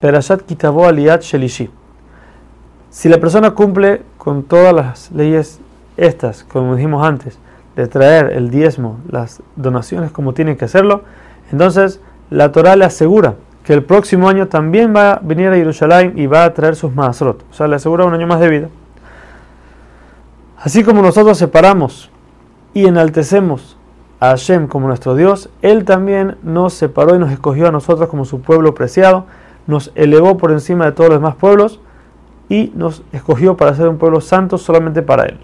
Perashat Kitabo Aliyat Shelishi. Si la persona cumple con todas las leyes estas, como dijimos antes, de traer el diezmo, las donaciones como tiene que hacerlo, entonces la Torah le asegura que el próximo año también va a venir a Jerusalén y va a traer sus masrot. O sea, le asegura un año más de vida. Así como nosotros separamos y enaltecemos a Hashem como nuestro Dios, Él también nos separó y nos escogió a nosotros como su pueblo preciado nos elevó por encima de todos los demás pueblos y nos escogió para ser un pueblo santo solamente para Él.